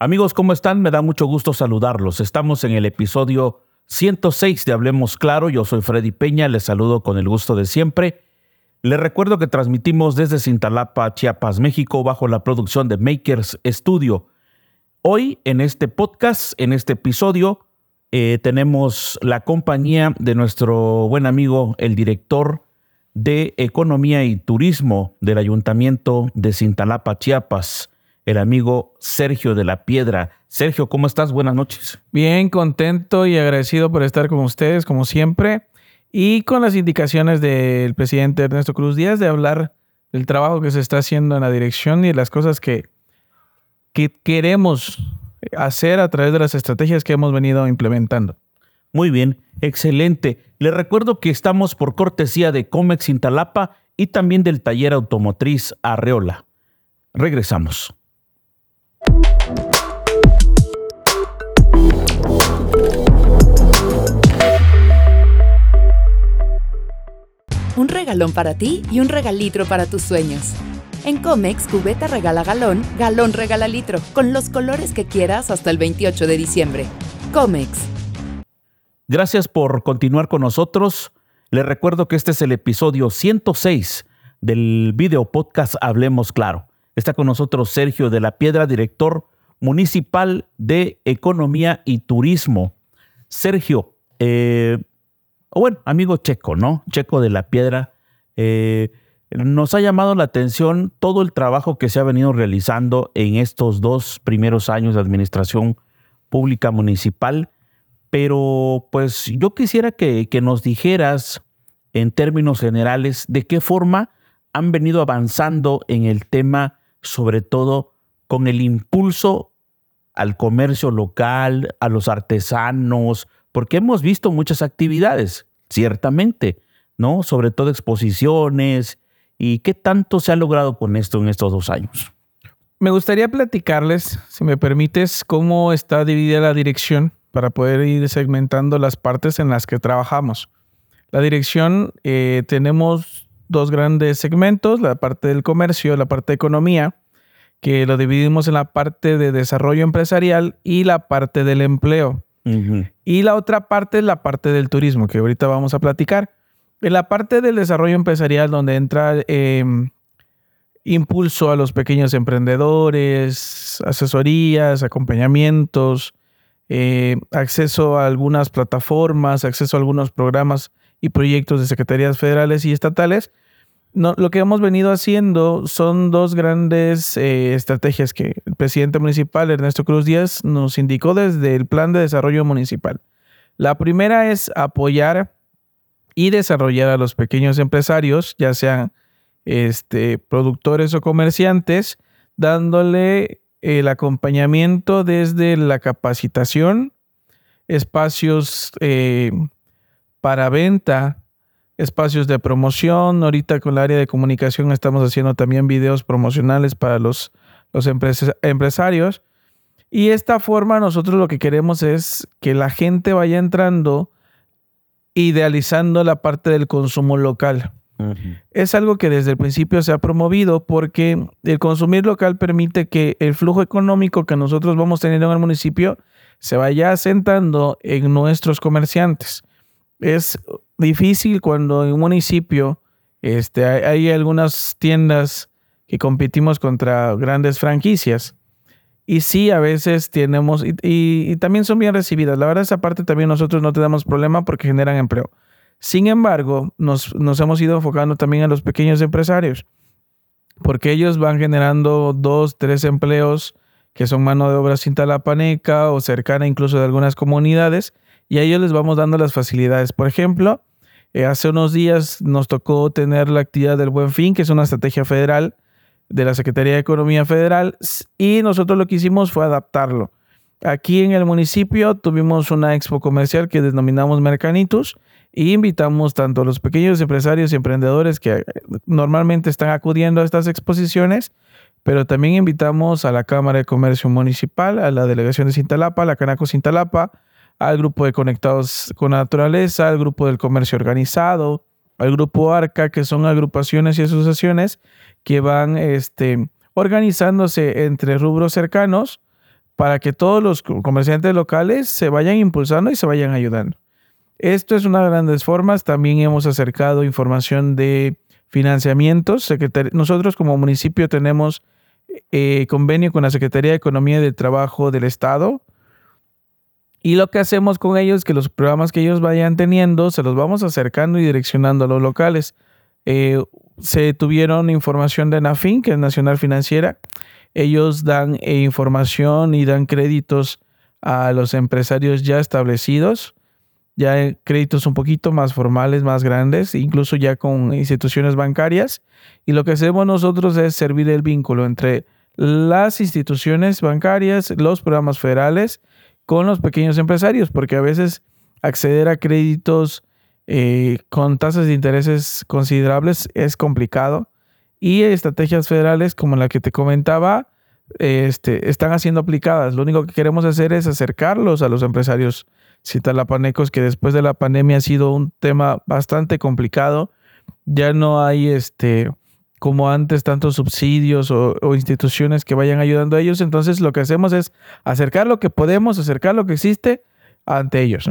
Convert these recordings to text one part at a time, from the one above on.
Amigos, ¿cómo están? Me da mucho gusto saludarlos. Estamos en el episodio 106 de Hablemos Claro. Yo soy Freddy Peña, les saludo con el gusto de siempre. Les recuerdo que transmitimos desde Cintalapa, Chiapas, México, bajo la producción de Makers Studio. Hoy, en este podcast, en este episodio, eh, tenemos la compañía de nuestro buen amigo, el director de Economía y Turismo del Ayuntamiento de Cintalapa, Chiapas, el amigo Sergio de la Piedra. Sergio, ¿cómo estás? Buenas noches. Bien, contento y agradecido por estar con ustedes, como siempre, y con las indicaciones del presidente Ernesto Cruz Díaz de hablar del trabajo que se está haciendo en la dirección y de las cosas que, que queremos hacer a través de las estrategias que hemos venido implementando. Muy bien, excelente. Les recuerdo que estamos por cortesía de Comex Intalapa y también del taller automotriz Arreola. Regresamos. Un regalón para ti y un regalitro para tus sueños. En Comex, cubeta regala galón, galón regala litro, con los colores que quieras hasta el 28 de diciembre. Comex. Gracias por continuar con nosotros. Les recuerdo que este es el episodio 106 del video podcast Hablemos Claro. Está con nosotros Sergio de la Piedra, director municipal de Economía y Turismo. Sergio, eh, bueno, amigo Checo, ¿no? Checo de la Piedra, eh, nos ha llamado la atención todo el trabajo que se ha venido realizando en estos dos primeros años de administración pública municipal, pero pues yo quisiera que, que nos dijeras en términos generales de qué forma han venido avanzando en el tema sobre todo con el impulso al comercio local, a los artesanos, porque hemos visto muchas actividades, ciertamente, ¿no? Sobre todo exposiciones. ¿Y qué tanto se ha logrado con esto en estos dos años? Me gustaría platicarles, si me permites, cómo está dividida la dirección para poder ir segmentando las partes en las que trabajamos. La dirección eh, tenemos dos grandes segmentos, la parte del comercio, la parte de economía, que lo dividimos en la parte de desarrollo empresarial y la parte del empleo. Y la otra parte es la parte del turismo, que ahorita vamos a platicar. En la parte del desarrollo empresarial, donde entra em, impulso a los pequeños emprendedores, asesorías, acompañamientos, eh, acceso a algunas plataformas, acceso a algunos programas y proyectos de secretarías federales y estatales, lo que hemos venido haciendo son dos grandes eh, estrategias que el presidente municipal, Ernesto Cruz Díaz, nos indicó desde el plan de desarrollo municipal. La primera es apoyar y desarrollar a los pequeños empresarios, ya sean este, productores o comerciantes, dándole el acompañamiento desde la capacitación, espacios eh, para venta, espacios de promoción. Ahorita con el área de comunicación estamos haciendo también videos promocionales para los, los empresarios. Y esta forma nosotros lo que queremos es que la gente vaya entrando idealizando la parte del consumo local. Es algo que desde el principio se ha promovido porque el consumir local permite que el flujo económico que nosotros vamos teniendo en el municipio se vaya asentando en nuestros comerciantes. Es difícil cuando en un municipio este, hay, algunas tiendas que competimos contra grandes franquicias. Y sí, a veces tenemos, y, también son bien recibidas. La verdad, esa parte también nosotros no tenemos problema porque generan empleo. Sin embargo, nos, nos hemos ido enfocando también a los pequeños empresarios, porque ellos van generando dos, tres empleos que son mano de obra sin talapaneca o cercana incluso de algunas comunidades, y a ellos les vamos dando las facilidades. Por ejemplo, eh, hace unos días nos tocó tener la actividad del Buen Fin, que es una estrategia federal de la Secretaría de Economía Federal, y nosotros lo que hicimos fue adaptarlo. Aquí en el municipio tuvimos una expo comercial que denominamos Mercanitus y invitamos tanto a los pequeños empresarios y emprendedores que eh, normalmente están acudiendo a estas exposiciones, pero también invitamos a la Cámara de Comercio Municipal, a la Delegación de Cintalapa, a la Canaco Cintalapa, al grupo de Conectados con la Naturaleza, al grupo del Comercio Organizado, al grupo ARCA, que son agrupaciones y asociaciones que van este, organizándose entre rubros cercanos para que todos los comerciantes locales se vayan impulsando y se vayan ayudando. Esto es una de las grandes formas. También hemos acercado información de financiamientos. Nosotros como municipio tenemos eh, convenio con la Secretaría de Economía y del Trabajo del Estado. Y lo que hacemos con ellos es que los programas que ellos vayan teniendo se los vamos acercando y direccionando a los locales. Eh, se tuvieron información de NAFIN, que es Nacional Financiera. Ellos dan eh, información y dan créditos a los empresarios ya establecidos ya créditos un poquito más formales, más grandes, incluso ya con instituciones bancarias. Y lo que hacemos nosotros es servir el vínculo entre las instituciones bancarias, los programas federales, con los pequeños empresarios, porque a veces acceder a créditos eh, con tasas de intereses considerables es complicado. Y estrategias federales como la que te comentaba, este, están siendo aplicadas. Lo único que queremos hacer es acercarlos a los empresarios citalapanecos, que después de la pandemia ha sido un tema bastante complicado. Ya no hay este como antes tantos subsidios o, instituciones que vayan ayudando a ellos. Entonces lo que hacemos es acercar lo que podemos, acercar lo que existe ante ellos.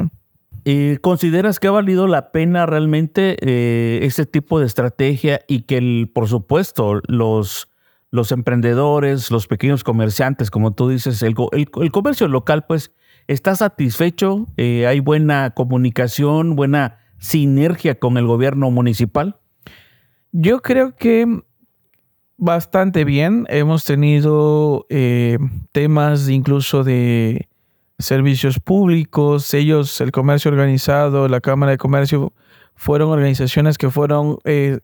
¿Y ¿Consideras que ha valido la pena realmente eh, ese tipo de estrategia y que, por supuesto, los, los emprendedores, los pequeños comerciantes, como tú dices, el, el comercio local, pues ¿Está satisfecho? Eh, ¿Hay buena comunicación, buena sinergia con el gobierno municipal? Yo creo que bastante bien. Hemos tenido eh, temas incluso de servicios públicos. Ellos, el comercio organizado, la Cámara de Comercio, fueron organizaciones que fueron eh,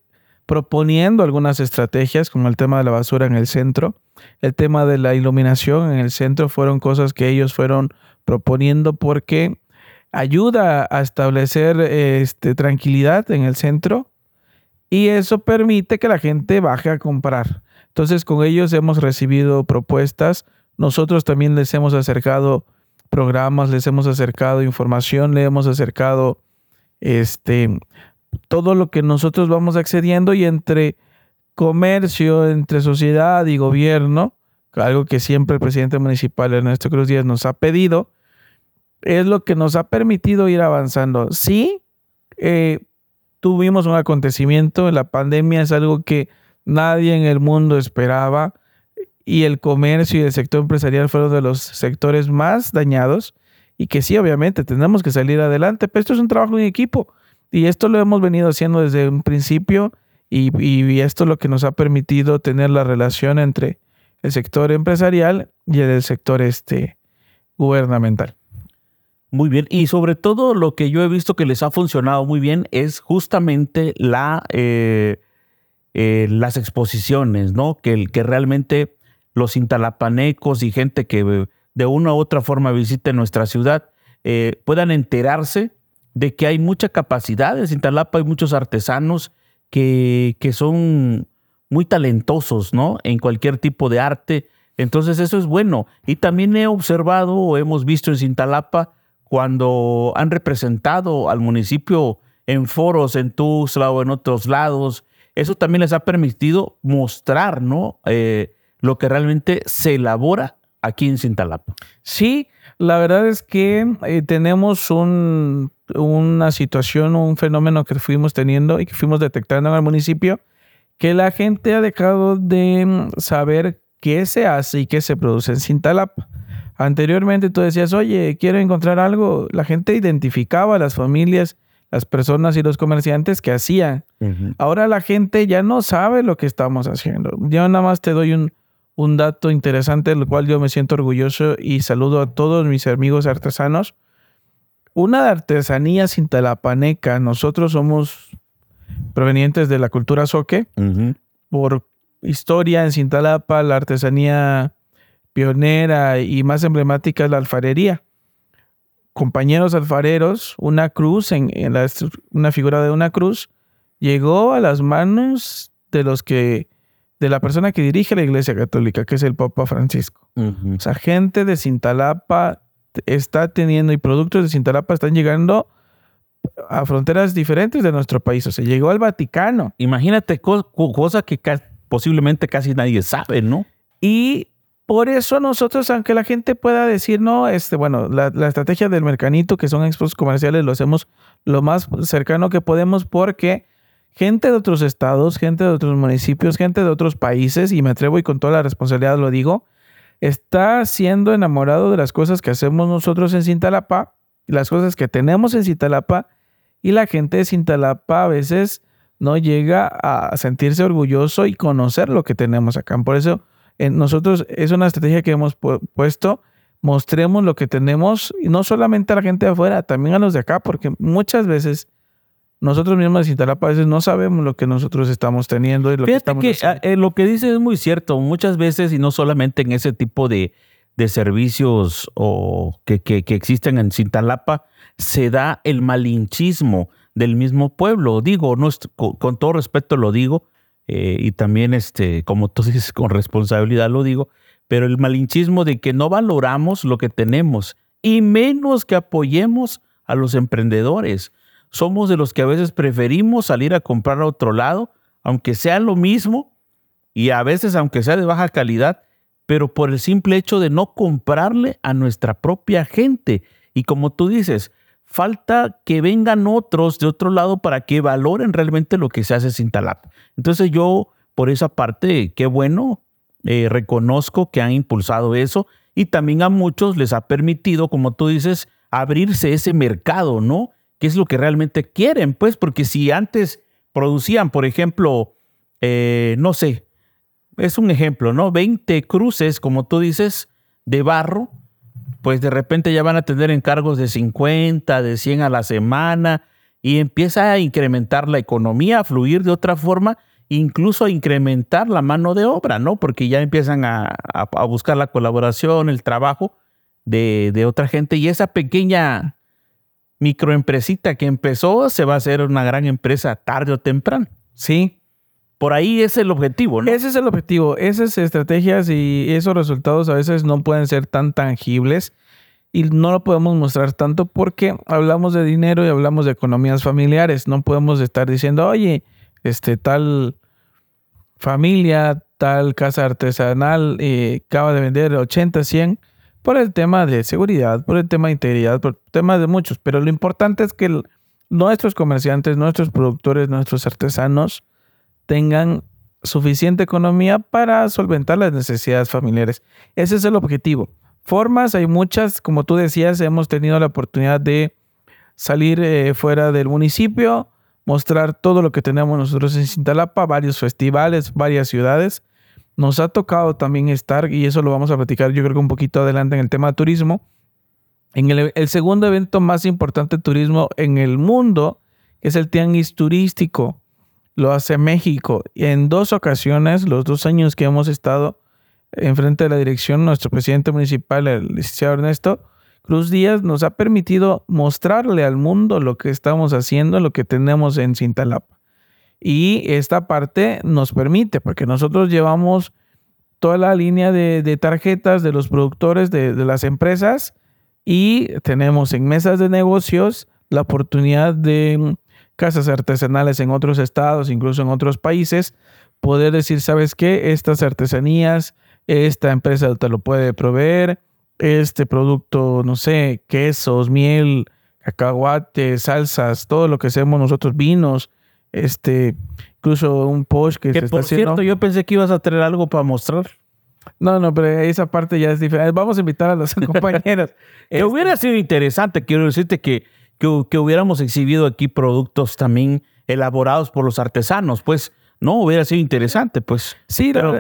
proponiendo algunas estrategias, como el tema de la basura en el centro, el tema de la iluminación en el centro, fueron cosas que ellos fueron proponiendo porque ayuda a establecer este, tranquilidad en el centro y eso permite que la gente baje a comprar. Entonces con ellos hemos recibido propuestas, nosotros también les hemos acercado programas, les hemos acercado información, le hemos acercado este, todo lo que nosotros vamos accediendo y entre comercio, entre sociedad y gobierno, algo que siempre el presidente municipal Ernesto Cruz Díaz nos ha pedido, es lo que nos ha permitido ir avanzando. Sí, eh, tuvimos un acontecimiento, la pandemia es algo que nadie en el mundo esperaba y el comercio y el sector empresarial fueron de los sectores más dañados y que sí, obviamente, tenemos que salir adelante, pero esto es un trabajo en equipo y esto lo hemos venido haciendo desde un principio y, y esto es lo que nos ha permitido tener la relación entre el sector empresarial y el sector este, gubernamental. Muy bien, y sobre todo lo que yo he visto que les ha funcionado muy bien es justamente la, eh, eh, las exposiciones, ¿no? Que, que realmente los intalapanecos y gente que de una u otra forma visite nuestra ciudad eh, puedan enterarse de que hay mucha capacidad. En Cintalapa hay muchos artesanos que, que son muy talentosos, ¿no? En cualquier tipo de arte. Entonces eso es bueno. Y también he observado o hemos visto en Cintalapa cuando han representado al municipio en foros en Tuzla o en otros lados, eso también les ha permitido mostrar ¿no? Eh, lo que realmente se elabora aquí en Cintalapa. Sí, la verdad es que eh, tenemos un, una situación, un fenómeno que fuimos teniendo y que fuimos detectando en el municipio, que la gente ha dejado de mm, saber qué se hace y qué se produce en Cintalapa. Anteriormente tú decías, oye, quiero encontrar algo. La gente identificaba a las familias, las personas y los comerciantes que hacían. Ahora la gente ya no sabe lo que estamos haciendo. Yo nada más te doy un, un dato interesante del cual yo me siento orgulloso y saludo a todos mis amigos artesanos. Una de artesanía talapaneca, nosotros somos provenientes de la cultura soque. Por historia en Cintalapa, la artesanía pionera y más emblemática es la alfarería. Compañeros alfareros, una cruz, en, una figura de una cruz, llegó a las manos de los que, de la persona que dirige la Iglesia Católica, que es el Papa Francisco. O sea, gente de Cintalapa está teniendo y productos de Cintalapa están llegando a fronteras diferentes de nuestro país. O sea, llegó al Vaticano. Imagínate cosa que posiblemente casi nadie sabe, ¿no? Y Por eso nosotros, aunque la gente pueda decir, no, este, bueno, la, la estrategia del mercanito, que son expos comerciales, lo hacemos lo más cercano que podemos porque gente de otros estados, gente de otros municipios, gente de otros países, y me atrevo y con toda la responsabilidad lo digo, está siendo enamorado de las cosas que hacemos nosotros en Cintalapa, las cosas que tenemos en Cintalapa, y la gente de Cintalapa a veces no llega a sentirse orgulloso y conocer lo que tenemos acá. Por eso nosotros es una estrategia que hemos puesto, mostremos lo que tenemos, y no solamente a la gente de afuera, también a los de acá, porque muchas veces nosotros mismos de Cintalapa a veces no sabemos lo que nosotros estamos teniendo y lo que estamos que ah, eh, lo que dice es muy cierto. Muchas veces, y no solamente en ese tipo de, de servicios o que, que, que, existen en Cintalapa, se da el malinchismo del mismo pueblo. Digo, no, con, con todo respeto lo digo, eh, y también, este, como tú dices, con responsabilidad lo digo, pero el malinchismo de que no valoramos lo que tenemos y menos que apoyemos a los emprendedores somos de los que a veces preferimos salir a comprar a otro lado, aunque sea lo mismo y a veces aunque sea de baja calidad, pero por el simple hecho de no comprarle a nuestra propia gente. Y como tú dices, falta que vengan otros de otro lado para que valoren realmente lo que se hace sin talap. Entonces yo, por esa parte, qué bueno, eh, reconozco que han impulsado eso y también a muchos les ha permitido, como tú dices, abrirse ese mercado, ¿no? qué es lo que realmente quieren, pues, porque si antes producían, por ejemplo, eh, no sé, es un ejemplo, ¿no? 20 cruces, como tú dices, de barro, pues de repente ya van a tener encargos de 50, de 100 a la semana y empieza a incrementar la economía, a fluir de otra forma, incluso a incrementar la mano de obra, ¿no? Porque ya empiezan a, buscar la colaboración, el trabajo de, de, otra gente y esa pequeña microempresita que empezó se va a hacer una gran empresa tarde o temprano. Sí. Por ahí es el objetivo, ¿no? Ese es el objetivo. Esas estrategias y esos resultados a veces no pueden ser tan tangibles y no lo podemos mostrar tanto porque hablamos de dinero y hablamos de economías familiares. No podemos estar diciendo, oye, este tal familia, tal casa artesanal eh, acaba de vender 80, 100 por el tema de seguridad, por el tema de integridad, por temas de muchos, pero lo importante es que nuestros comerciantes, nuestros productores, nuestros artesanos tengan suficiente economía para solventar las necesidades familiares. Ese es el objetivo. Formas hay muchas, como tú decías, hemos tenido la oportunidad de salir eh, fuera del municipio, mostrar todo lo que tenemos nosotros en Cintalapa, varios festivales, varias ciudades nos ha tocado también estar, y eso lo vamos a platicar yo creo que un poquito adelante en el tema de turismo, en el, segundo evento más importante de turismo en el mundo, que es el Tianguis Turístico. Lo hace México. En dos ocasiones, los dos años que hemos estado enfrente de la dirección, nuestro presidente municipal, el licenciado Ernesto Cruz Díaz, nos ha permitido mostrarle al mundo lo que estamos haciendo, lo que tenemos en Cintalapa. Y esta parte nos permite, porque nosotros llevamos toda la línea de, tarjetas de los productores de, las empresas y tenemos en mesas de negocios la oportunidad de casas artesanales en otros estados, incluso en otros países, poder decir, ¿sabes qué? Estas artesanías, esta empresa te lo puede proveer, este producto, no sé, quesos, miel, cacahuate, salsas, todo lo que hacemos nosotros, vinos, este, incluso un post que, se por cierto, yo pensé que ibas a traer algo para mostrar. No, no, pero esa parte ya es diferente. Vamos a invitar a los compañeros. que este hubiera sido interesante, quiero decirte que, que, hubiéramos exhibido aquí productos también elaborados por los artesanos, pues no, hubiera sido interesante, pues. Sí, pero,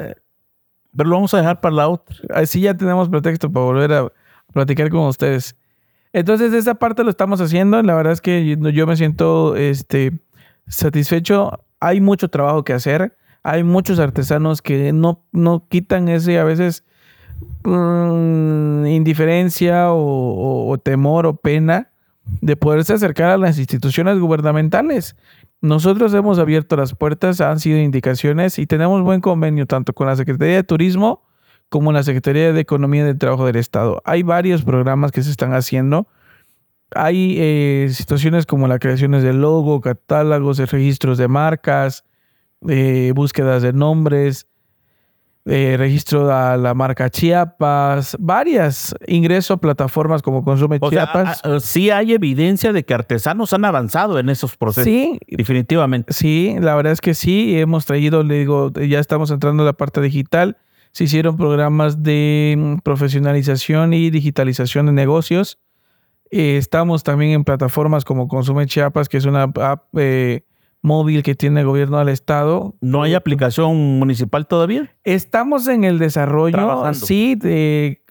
pero lo vamos a dejar para la otra. Así ya tenemos pretexto para volver a platicar con ustedes. Entonces, esa parte lo estamos haciendo. La verdad es que yo me siento este, satisfecho. Hay mucho trabajo que hacer. Hay muchos artesanos que no, no quitan ese a veces mm, indiferencia o, temor o pena de poderse acercar a las instituciones gubernamentales. Nosotros hemos abierto las puertas, han sido indicaciones y tenemos buen convenio tanto con la Secretaría de Turismo como la Secretaría de Economía y del Trabajo del Estado. Hay varios programas que se están haciendo hay eh, situaciones como la creación de logo, catálogos, registros de marcas, eh, búsquedas de nombres. Eh, registro a la marca Chiapas, varias, ingreso a plataformas como Consume O sea, Chiapas. a- a- sí hay evidencia de que artesanos han avanzado en esos procesos. sí, Definitivamente. Sí, la verdad es que sí, hemos traído, le digo, ya estamos entrando a la parte digital. Se hicieron programas de mm, profesionalización y digitalización de negocios. Eh, estamos también en plataformas como Consume Chiapas, que es una app eh, móvil que tiene el gobierno del estado. ¿No hay aplicación municipal todavía? Estamos en el desarrollo, Trabajando. sí, de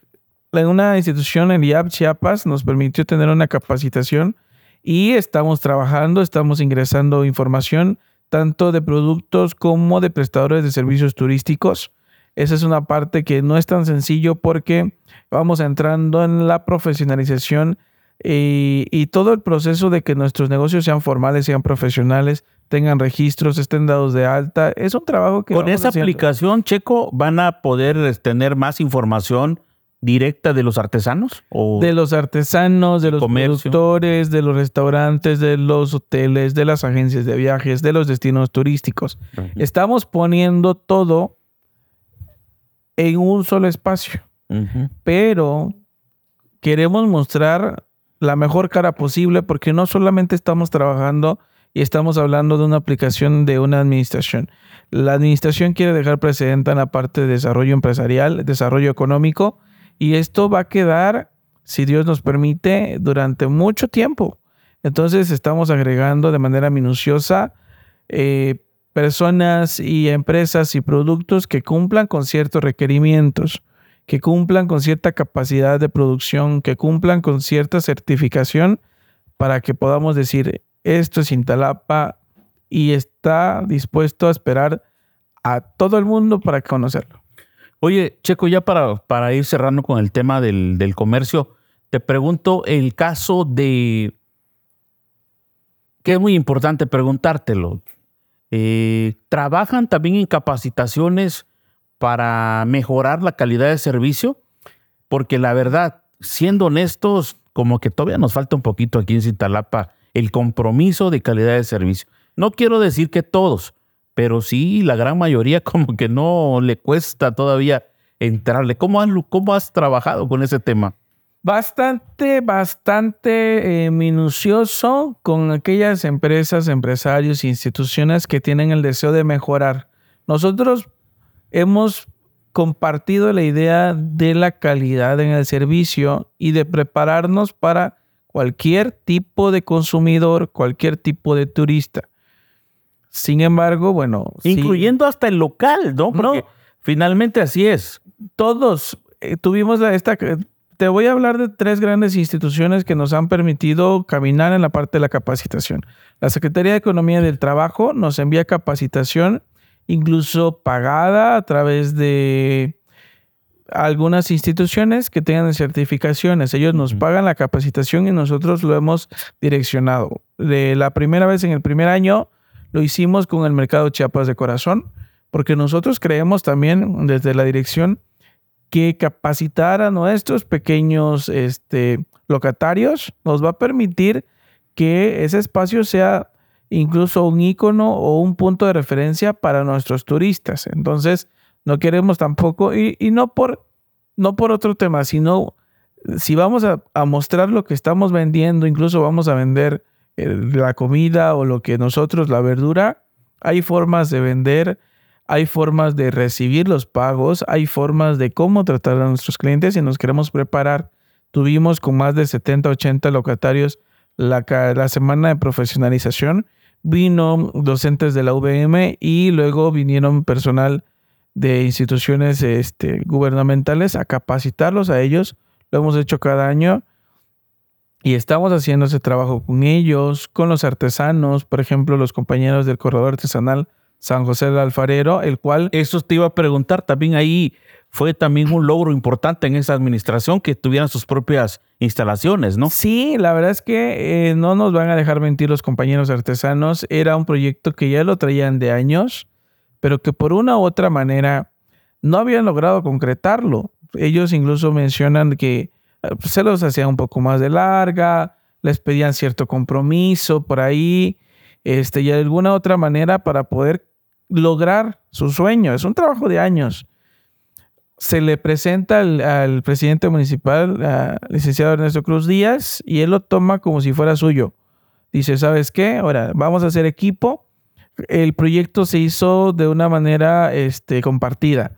en una institución, el IAP Chiapas, nos permitió tener una capacitación y estamos trabajando, estamos ingresando información tanto de productos como de prestadores de servicios turísticos. Esa es una parte que no es tan sencillo porque vamos entrando en la profesionalización y, y todo el proceso de que nuestros negocios sean formales, sean profesionales, tengan registros, estén dados de alta. Es un trabajo que... Con vamos esa haciendo. aplicación, Checo, ¿van a poder eh, tener más información directa de los artesanos? ¿O De los artesanos, de los Comercio. productores, de los restaurantes, de los hoteles, de las agencias de viajes, de los destinos turísticos. Estamos poniendo todo en un solo espacio, pero queremos mostrar la mejor cara posible porque no solamente estamos trabajando y estamos hablando de una aplicación de una administración. La administración quiere dejar precedente en la parte de desarrollo empresarial, desarrollo económico, y esto va a quedar, si Dios nos permite, durante mucho tiempo. Entonces estamos agregando de manera minuciosa eh, personas y empresas y productos que cumplan con ciertos requerimientos, que cumplan con cierta capacidad de producción, que cumplan con cierta certificación para que podamos decir, esto es Intalapa y está dispuesto a esperar a todo el mundo para conocerlo. Oye, Checo, ya para, para ir cerrando con el tema del, del comercio, te pregunto el caso de, que es muy importante preguntártelo, eh, ¿trabajan también en capacitaciones para mejorar la calidad de servicio? Porque la verdad, siendo honestos, como que todavía nos falta un poquito aquí en Cintalapa el compromiso de calidad de servicio. No quiero decir que todos, pero sí la gran mayoría como que no le cuesta todavía entrarle. ¿Cómo, han- cómo has trabajado con ese tema? Bastante, bastante eh, minucioso con aquellas empresas, empresarios instituciones que tienen el deseo de mejorar. Nosotros hemos compartido la idea de la calidad en el servicio y de prepararnos para cualquier tipo de consumidor, cualquier tipo de turista. Sin embargo, bueno, sí, Incluyendo hasta el local, ¿no? Porque No. finalmente así es. todos eh, tuvimos la, esta... Te voy a hablar de tres grandes instituciones que nos han permitido caminar en la parte de la capacitación. La Secretaría de Economía del Trabajo nos envía capacitación, incluso pagada a través de algunas instituciones que tengan certificaciones. Ellos nos pagan la capacitación y nosotros lo hemos direccionado. De la primera vez en el primer año lo hicimos con el mercado Chiapas de Corazón, porque nosotros creemos también desde la dirección que capacitar a nuestros pequeños este, locatarios nos va a permitir que ese espacio sea incluso un icono o un punto de referencia para nuestros turistas. Entonces, no queremos tampoco, y, y no, por, no por otro tema, sino si vamos a, a mostrar lo que estamos vendiendo, incluso vamos a vender eh, la comida o lo que nosotros, la verdura, hay formas de vender, hay formas de recibir los pagos, hay formas de cómo tratar a nuestros clientes y nos queremos preparar. Tuvimos con más de 70, 80 locatarios la, la semana de profesionalización. Vino docentes de la UVM y luego vinieron personal de instituciones este, gubernamentales a capacitarlos a ellos. Lo hemos hecho cada año y estamos haciendo ese trabajo con ellos, con los artesanos, por ejemplo, los compañeros del corredor artesanal San José del Alfarero, el cual Eso te iba a preguntar. También ahí fue también un logro importante en esa administración que tuvieran sus propias instalaciones, ¿no? Sí, la verdad es que eh, no nos van a dejar mentir los compañeros artesanos. Era un proyecto que ya lo traían de años, pero que por una u otra manera no habían logrado concretarlo. Ellos incluso mencionan que eh, se los hacían un poco más de larga, les pedían cierto compromiso por ahí, este, y de alguna otra manera para poder lograr su sueño. Es un trabajo de años. se le presenta al, presidente municipal, al licenciado Ernesto Cruz Díaz, y él lo toma como si fuera suyo. Dice, ¿sabes qué? Ahora, vamos a hacer equipo. El proyecto se hizo de una manera este, compartida.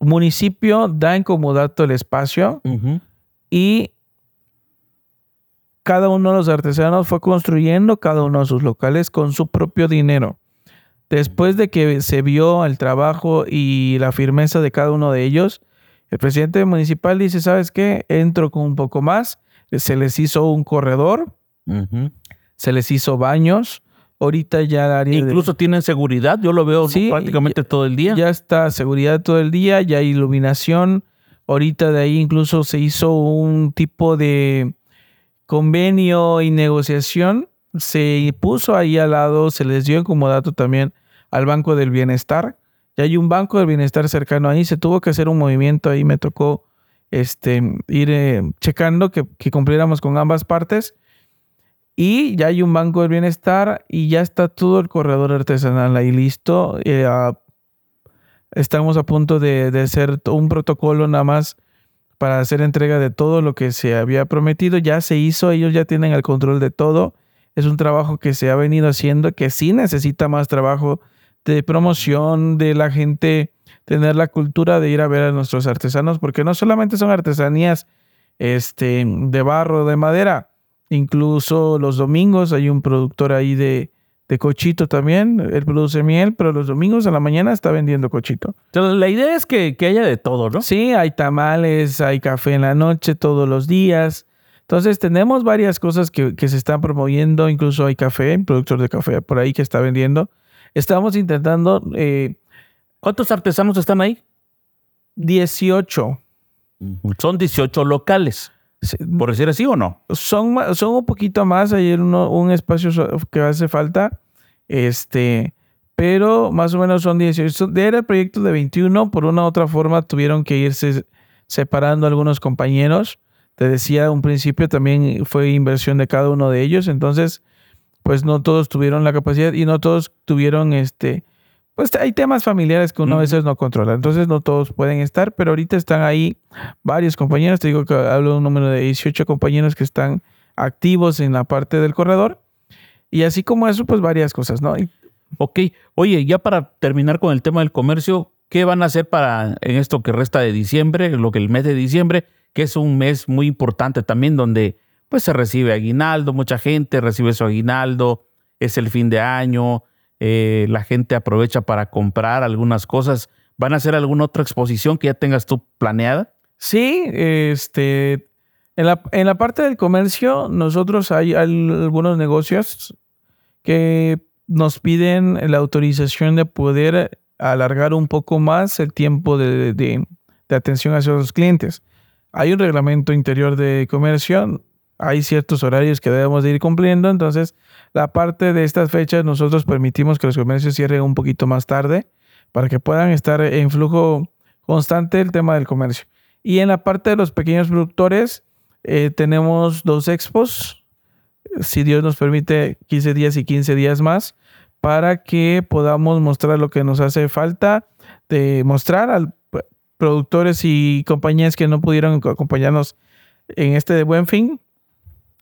Municipio da en comodato el espacio y cada uno de los artesanos fue construyendo cada uno de sus locales con su propio dinero. Después de que se vio el trabajo y la firmeza de cada uno de ellos, el presidente municipal dice, ¿sabes qué? Entro con un poco más. Se les hizo un corredor, se les hizo baños. Ahorita ya área Incluso tienen seguridad, yo lo veo prácticamente todo el día. Ya está seguridad todo el día, ya hay iluminación. Ahorita de ahí incluso se hizo un tipo de convenio y negociación. Se puso ahí al lado, se les dio como dato también al Banco del Bienestar. Ya hay un Banco del Bienestar cercano ahí. Se tuvo que hacer un movimiento ahí. Me tocó este, ir eh, checando que, cumpliéramos con ambas partes. Y ya hay un Banco del Bienestar y ya está todo el corredor artesanal ahí listo. Eh, estamos a punto de, de hacer un protocolo nada más para hacer entrega de todo lo que se había prometido. Ya se hizo, ellos ya tienen el control de todo. Es un trabajo que se ha venido haciendo, que sí necesita más trabajo de promoción de la gente, tener la cultura de ir a ver a nuestros artesanos, porque no solamente son artesanías este, de barro, de madera, incluso los domingos hay un productor ahí de, de cochito también, él produce miel, pero los domingos a la mañana está vendiendo cochito. Entonces, la idea es que, que haya de todo, ¿no? Sí, hay tamales, hay café en la noche todos los días. Entonces tenemos varias cosas que, que, se están promoviendo, incluso hay café, productor de café por ahí que está vendiendo. Estamos intentando... Eh, ¿Cuántos artesanos están ahí? 18. Son 18 locales. ¿Por decir así o no? Son, son un poquito más. Hay un espacio que hace falta. Este, pero más o menos son 18. Era el proyecto de 21. Por una u otra forma tuvieron que irse separando algunos compañeros. Te decía un principio también fue inversión de cada uno de ellos. Entonces, pues no todos tuvieron la capacidad y no todos tuvieron este, pues hay temas familiares que uno a veces no controla. Entonces no todos pueden estar, pero ahorita están ahí varios compañeros. Te digo que hablo de un número de 18 compañeros que están activos en la parte del corredor. Y así como eso, pues varias cosas, ¿no? Ok. Oye, ya para terminar con el tema del comercio, ¿qué van a hacer para en esto que resta de diciembre, lo que el mes de diciembre, que es un mes muy importante también donde pues se recibe aguinaldo, mucha gente recibe su aguinaldo, es el fin de año, eh, la gente aprovecha para comprar algunas cosas. ¿Van a hacer alguna otra exposición que ya tengas tú planeada? Sí, este, en la, en la parte del comercio, nosotros hay, algunos negocios que nos piden la autorización de poder alargar un poco más el tiempo de, de, de atención hacia los clientes. Hay un reglamento interior de comercio hay ciertos horarios que debemos de ir cumpliendo, entonces la parte de estas fechas nosotros permitimos que los comercios cierren un poquito más tarde para que puedan estar en flujo constante el tema del comercio. Y en la parte de los pequeños productores eh, tenemos dos expos, si Dios nos permite 15 días y 15 días más, para que podamos mostrar lo que nos hace falta de mostrar a productores y compañías que no pudieron acompañarnos en este de buen fin,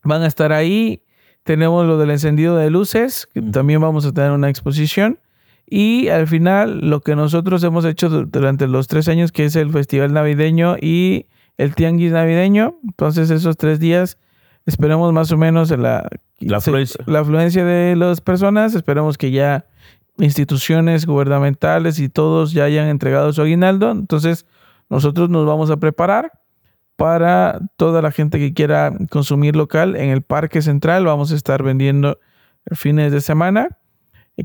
van a estar ahí. Tenemos lo del encendido de luces, que también vamos a tener una exposición. Y al final, lo que nosotros hemos hecho durante los tres años, que es el Festival Navideño y el Tianguis Navideño. Entonces, esos tres días, esperemos más o menos la, la, afluencia. la afluencia de las personas. Esperemos que ya instituciones gubernamentales y todos ya hayan entregado su aguinaldo. Entonces, nosotros nos vamos a preparar para toda la gente que quiera consumir local en el Parque Central. Vamos a estar vendiendo fines de semana,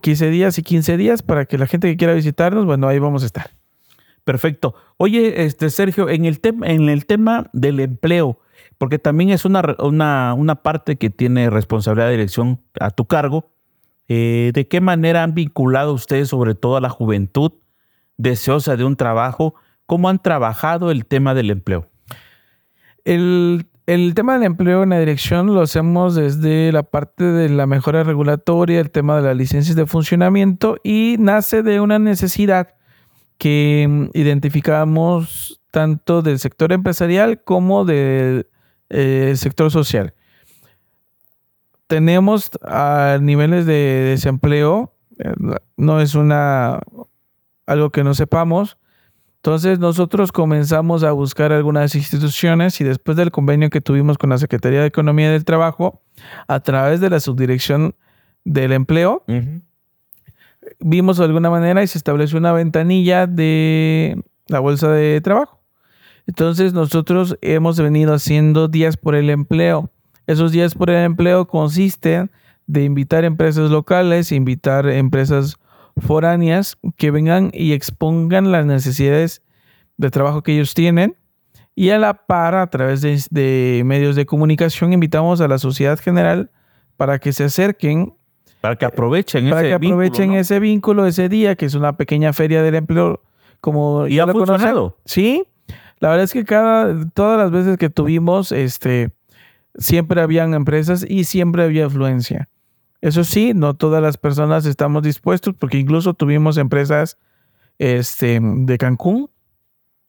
15 días y 15 días para que la gente que quiera visitarnos, bueno, ahí vamos a estar. Perfecto. Oye, este Sergio, en el, tema en el tema del empleo, porque también es una, una, parte que tiene responsabilidad de dirección a tu cargo, eh, ¿de qué manera han vinculado ustedes sobre todo a la juventud deseosa de un trabajo? ¿Cómo han trabajado el tema del empleo? El, tema del empleo en la dirección lo hacemos desde la parte de la mejora regulatoria, el tema de las licencias de funcionamiento y nace de una necesidad que mm, identificamos tanto del sector empresarial como del eh, sector social. Tenemos a niveles de desempleo, eh, no es una algo que no sepamos. Entonces nosotros comenzamos a buscar algunas instituciones y después del convenio que tuvimos con la Secretaría de Economía y del Trabajo, a través de la subdirección del empleo, vimos de alguna manera y se estableció una ventanilla de la bolsa de trabajo. Entonces nosotros hemos venido haciendo días por el empleo. Esos días por el empleo consisten de invitar empresas locales, invitar empresas foráneas que vengan y expongan las necesidades de trabajo que ellos tienen. Y a la par, a través de, de medios de comunicación, invitamos a la sociedad general para que se acerquen para que aprovechen para ese que aprovechen vínculo, ¿no? ese vínculo ese día, que es una pequeña feria del empleo, como Y ya ha lo conocen. funcionado. Sí, la verdad es que cada, todas las veces que tuvimos, este, siempre habían empresas y siempre había afluencia. Eso sí, no todas las personas estamos dispuestos, porque incluso tuvimos empresas este, de Cancún,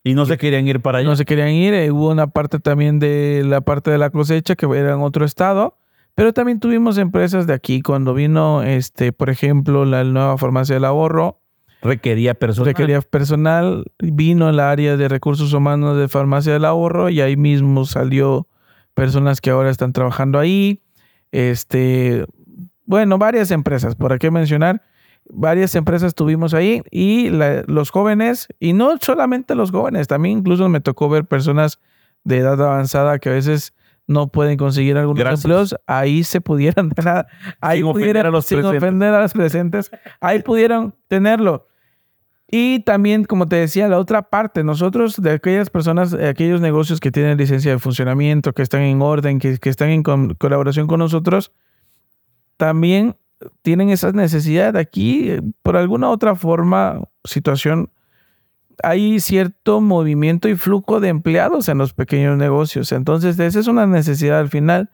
Y no se querían ir para allá. no se querían ir. eh, hubo una parte también de la parte de la cosecha que era en otro estado. Pero también tuvimos empresas de aquí. Cuando vino, este, por ejemplo, la nueva farmacia del ahorro, Requería personas. requería personal. Vino el área de recursos humanos de farmacia del ahorro y ahí mismo salió personas que ahora están trabajando ahí. Este, bueno, varias empresas, ¿por qué mencionar? Varias empresas tuvimos ahí y la- los jóvenes, y no solamente los jóvenes, también incluso me tocó ver personas de edad avanzada que a veces no pueden conseguir algunos Gracias. empleos, ahí se pudieran, ahí Sin ofender pudieran, a los sin presentes. ofender a los presentes, ahí pudieron tenerlo. Y también, como te decía, la otra parte, nosotros de aquellas personas, de aquellos negocios que tienen licencia de funcionamiento, que están en orden, que, que están en con- colaboración con nosotros, también tienen esa necesidad aquí, eh, por alguna otra forma, situación, hay cierto movimiento y flujo de empleados en los pequeños negocios. Entonces, esa es una necesidad al final.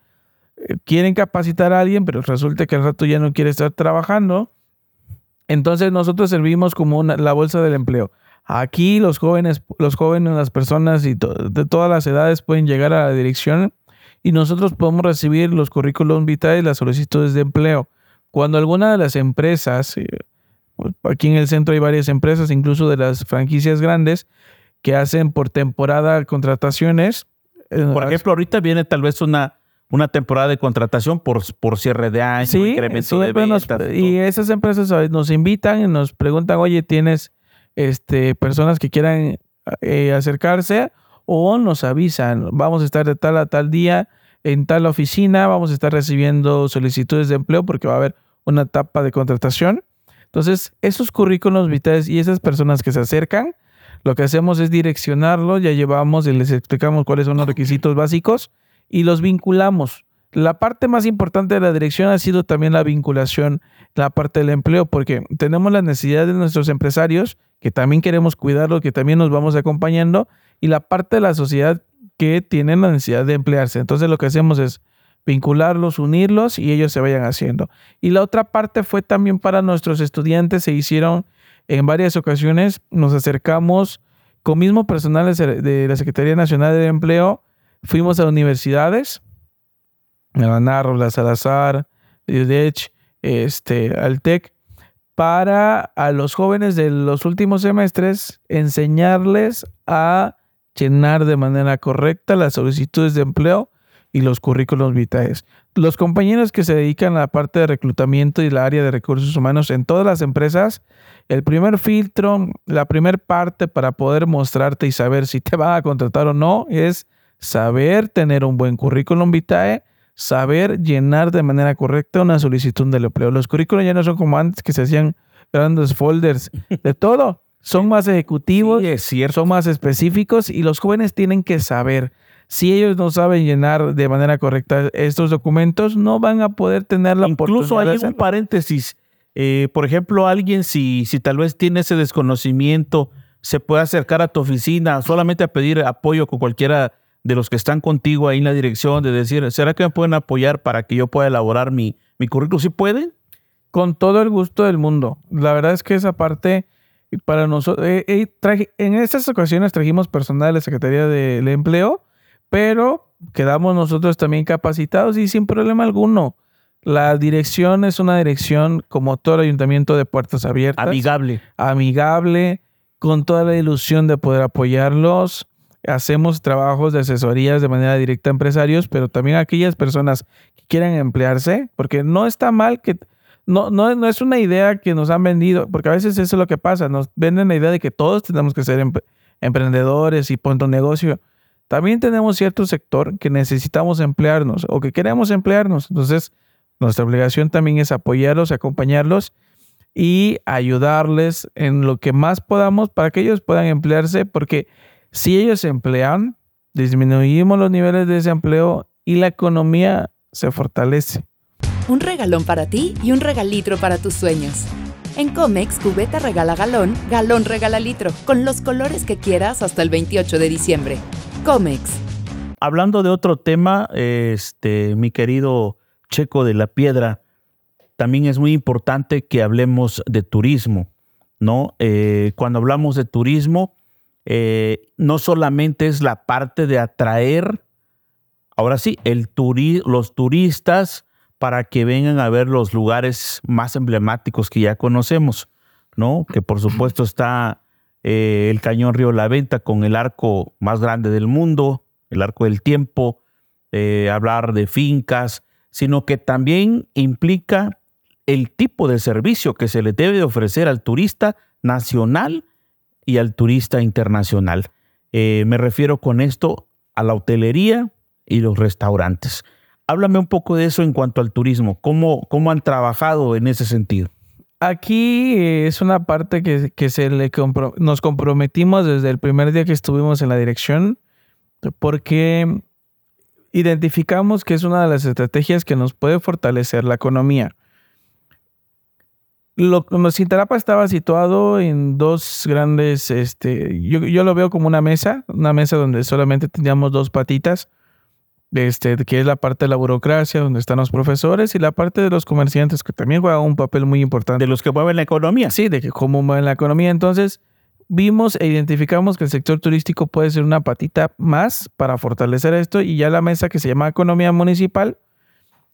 Eh, Quieren capacitar a alguien, pero resulta que al rato ya no quiere estar trabajando. Entonces, nosotros servimos como una- la bolsa del empleo. Aquí los jóvenes, los jóvenes, las personas y de todas las edades pueden llegar a la dirección y nosotros podemos recibir los currículum vitae y las solicitudes de empleo. Cuando alguna de las empresas, eh, aquí en el centro hay varias empresas, incluso de las franquicias grandes, que hacen por temporada contrataciones. eh, Por ejemplo, ahorita viene tal vez una, una temporada de contratación por, por cierre de año, Sí, incremento de siempre nos- ventas. y esas empresas nos invitan y nos preguntan, oye, ¿tienes este, personas que quieran eh, acercarse? O nos avisan, vamos a estar de tal a tal día en tal oficina, vamos a estar recibiendo solicitudes de empleo porque va a haber una etapa de contratación. Entonces, esos currículos vitales y esas personas que se acercan, lo que hacemos es direccionarlos, ya llevamos y les explicamos cuáles son los requisitos básicos y los vinculamos. La parte más importante de la dirección ha sido también la vinculación, la parte del empleo, porque tenemos la necesidad de nuestros empresarios, que también queremos cuidarlos, que también nos vamos acompañando, y la parte de la sociedad que tiene la necesidad de emplearse. Entonces lo que hacemos es vincularlos, unirlos y ellos se vayan haciendo. Y la otra parte fue también para nuestros estudiantes, se hicieron en varias ocasiones, nos acercamos con mismo personal de la Secretaría Nacional del Empleo, fuimos a universidades, a la Salazar, este, Altec, para a los jóvenes de los últimos semestres enseñarles a llenar de manera correcta las solicitudes de empleo y los currículos vitae. Los compañeros que se dedican a la parte de reclutamiento y la área de recursos humanos en todas las empresas, el primer filtro, la primera parte para poder mostrarte y saber si te van a contratar o no es saber tener un buen currículum vitae, saber llenar de manera correcta una solicitud de empleo. Los currículos ya no son como antes que se hacían grandes folders de todo. Son más ejecutivos, Sí, es cierto. son más específicos y los jóvenes tienen que saber. Si ellos no saben llenar de manera correcta estos documentos, no van a poder tener la Incluso oportunidad hay de un paréntesis. Eh, por ejemplo, alguien, si, si tal vez tiene ese desconocimiento, se puede acercar a tu oficina solamente a pedir apoyo con cualquiera de los que están contigo ahí en la dirección, de decir, ¿será que me pueden apoyar para que yo pueda elaborar mi, mi currículum? ¿Sí pueden? Con todo el gusto del mundo. La verdad es que esa parte para nosotros, eh, eh, en estas ocasiones trajimos personal de la Secretaría del Empleo, pero quedamos nosotros también capacitados y sin problema alguno. La dirección es una dirección como todo el ayuntamiento de puertas abiertas. Amigable. Amigable, con toda la ilusión de poder apoyarlos. Hacemos trabajos de asesorías de manera directa a empresarios, pero también a aquellas personas que quieran emplearse, porque no está mal que... No, no, no es una idea que nos han vendido, porque a veces eso es lo que pasa. Nos venden la idea de que todos tenemos que ser emprendedores y punto negocio. También tenemos cierto sector que necesitamos emplearnos o que queremos emplearnos. Entonces, nuestra obligación también es apoyarlos, acompañarlos y ayudarles en lo que más podamos para que ellos puedan emplearse, porque si ellos se emplean, disminuimos los niveles de desempleo y la economía se fortalece. Un regalón para ti y un regalitro para tus sueños. En Comex, cubeta regala galón, galón regala litro, con los colores que quieras hasta el 28 de diciembre. Comex. Hablando de otro tema, este, mi querido Checo de la Piedra, también es muy importante que hablemos de turismo, ¿no? Eh, cuando hablamos de turismo, eh, no solamente es la parte de atraer, ahora sí, los turistas para que vengan a ver los lugares más emblemáticos que ya conocemos, ¿no? Que por supuesto está eh, el Cañón Río La Venta con el arco más grande del mundo, el arco del tiempo, hablar de fincas, sino que también implica el tipo de servicio que se le debe ofrecer al turista nacional y al turista internacional. Eh, me refiero con esto a la hotelería y los restaurantes. Háblame un poco de eso en cuanto al turismo. ¿Cómo, cómo han trabajado en ese sentido? Aquí es una parte que, que se le nos comprometimos desde el primer día que estuvimos en la dirección, porque identificamos que es una de las estrategias que nos puede fortalecer la economía. Lo, Cintalapa estaba situado en dos grandes, este, yo, yo, lo veo como una mesa, una mesa donde solamente teníamos dos patitas, este, que es la parte de la burocracia, donde están los profesores, y la parte de los comerciantes, que también juega un papel muy importante. De los que mueven la economía. Sí, de que cómo mueven la economía. Entonces, vimos e identificamos que el sector turístico puede ser una patita más para fortalecer esto y ya la mesa que se llama economía municipal,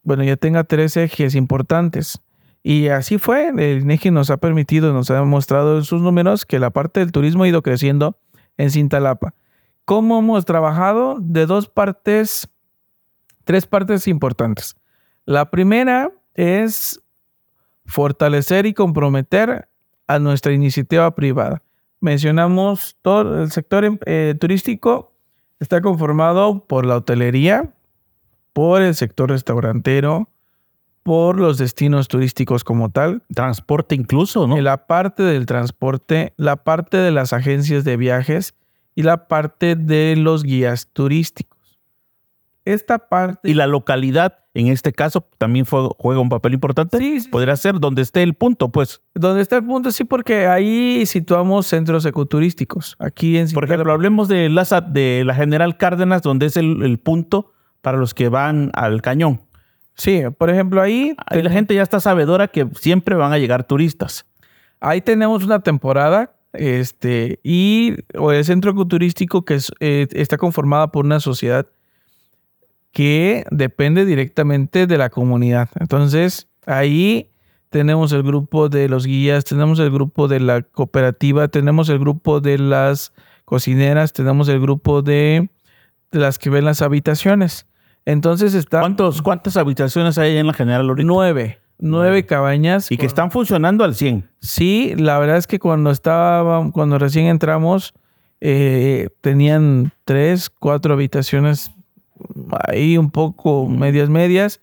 bueno, ya tenga tres ejes importantes. Y así fue, el INEGI nos ha permitido, nos ha demostrado en sus números que la parte del turismo ha ido creciendo en Cintalapa. ¿Cómo hemos trabajado? De dos partes, tres partes importantes. La primera es fortalecer y comprometer a nuestra iniciativa privada mencionamos todo el sector eh, turístico está conformado por la hotelería, por el sector restaurantero, por los destinos turísticos como tal. Transporte incluso, ¿no? La parte del transporte, la parte de las agencias de viajes y la parte de los guías turísticos esta parte. Y la localidad, en este caso, también juega un papel importante. Sí, Podría ser donde esté el punto, pues. Donde esté el punto, sí, porque ahí situamos centros ecoturísticos. Aquí en Por ejemplo, hablemos de la, de la General Cárdenas, donde es el, punto para los que van al cañón. Sí, por ejemplo, ahí. ahí la gente ya está sabedora que siempre van a llegar turistas. Ahí tenemos una temporada este, y el centro ecoturístico que eh, está conformada por una sociedad que depende directamente de la comunidad. Entonces, ahí tenemos el grupo de los guías, tenemos el grupo de la cooperativa, tenemos el grupo de las cocineras, tenemos el grupo de, las que ven las habitaciones. Entonces está... ¿Cuántos, ¿Cuántas habitaciones hay en la General ahorita? Nueve. Nueve cabañas. Y que están funcionando al 100. Sí, la verdad es que cuando estaba, cuando recién entramos, eh, tenían tres, cuatro habitaciones ahí un poco medias medias.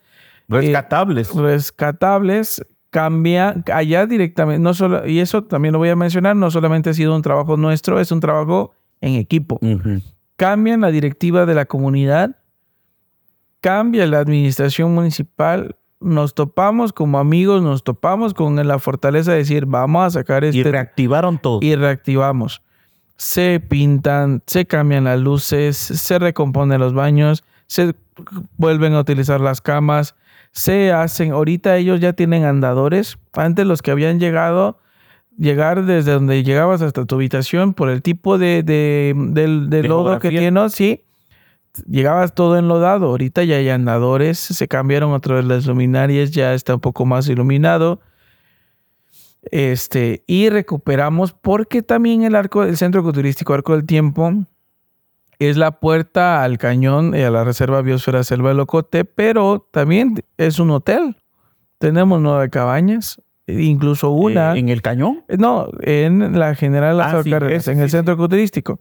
Rescatables. Eh, rescatables. Cambia allá directamente, no solo, y eso también lo voy a mencionar, no solamente ha sido un trabajo nuestro, es un trabajo en equipo. Cambian la directiva de la comunidad, cambia la administración municipal, nos topamos como amigos, nos topamos con la fortaleza de decir, vamos a sacar este... Y reactivaron todo. Y reactivamos se pintan, se cambian las luces, se recomponen los baños, se vuelven a utilizar las camas, se hacen, ahorita ellos ya tienen andadores, antes los que habían llegado llegar desde donde llegabas hasta tu habitación por el tipo de, de, del- de De lodo que geografía. tiene, sí. Llegabas todo enlodado. Ahorita ya hay andadores, se cambiaron otra vez las luminarias, ya está un poco más iluminado. Este, y recuperamos porque también el arco, el centro ecoturístico Arco del Tiempo es la puerta al cañón y a la Reserva Biosfera Selva de Locote, pero también es un hotel. Tenemos nueve cabañas, incluso una. En el cañón. No, en la General Ah, Lázaro sí, Cárdenas, ese en el sí, centro ecoturístico.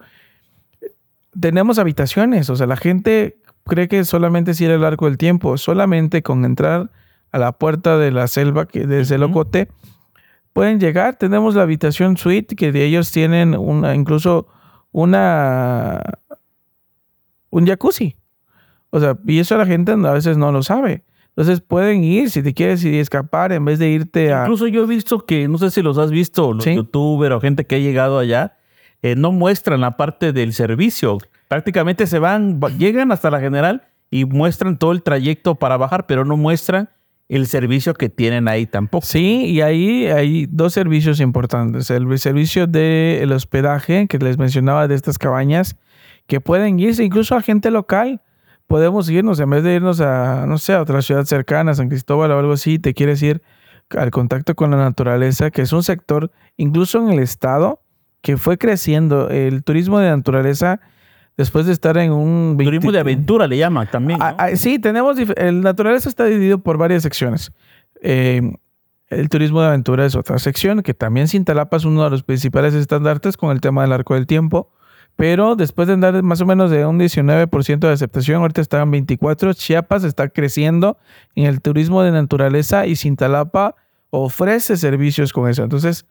Tenemos habitaciones, o sea, la gente cree que solamente es ir al arco del tiempo, solamente con entrar a la puerta de la selva, que desde Ujú. Locote, pueden llegar. Tenemos la habitación suite, que de ellos tienen una, incluso una, un jacuzzi. O sea, y eso la gente a veces no lo sabe. Entonces pueden ir, si te quieres ir y escapar, en vez de irte a... Incluso yo he visto que, no sé si los has visto, los Sí. youtubers o gente que ha llegado allá, eh, no muestran la parte del servicio. Prácticamente se van, va- llegan hasta la general y muestran todo el trayecto para bajar, pero no muestran el servicio que tienen ahí tampoco. Sí, y ahí hay dos servicios importantes. El servicio del hospedaje, que les mencionaba de estas cabañas, que pueden irse incluso a gente local. Podemos irnos, en vez de irnos a, no sé, a otra ciudad cercana, San Cristóbal o algo así, te quieres ir al contacto con la naturaleza, que es un sector, incluso en el estado, que fue creciendo. El turismo de naturaleza, después de estar en un... Turismo 20 de aventura le llaman también. ¿no? Ah, ah, sí, tenemos. El naturaleza está dividido por varias secciones. Eh, el turismo de aventura es otra sección, que también Cintalapa es uno de los principales estandartes con el tema del arco del tiempo. Pero después de andar más o menos de un 19% de aceptación, ahorita están en 24. Chiapas está creciendo en el turismo de naturaleza y Cintalapa ofrece servicios con eso. Entonces,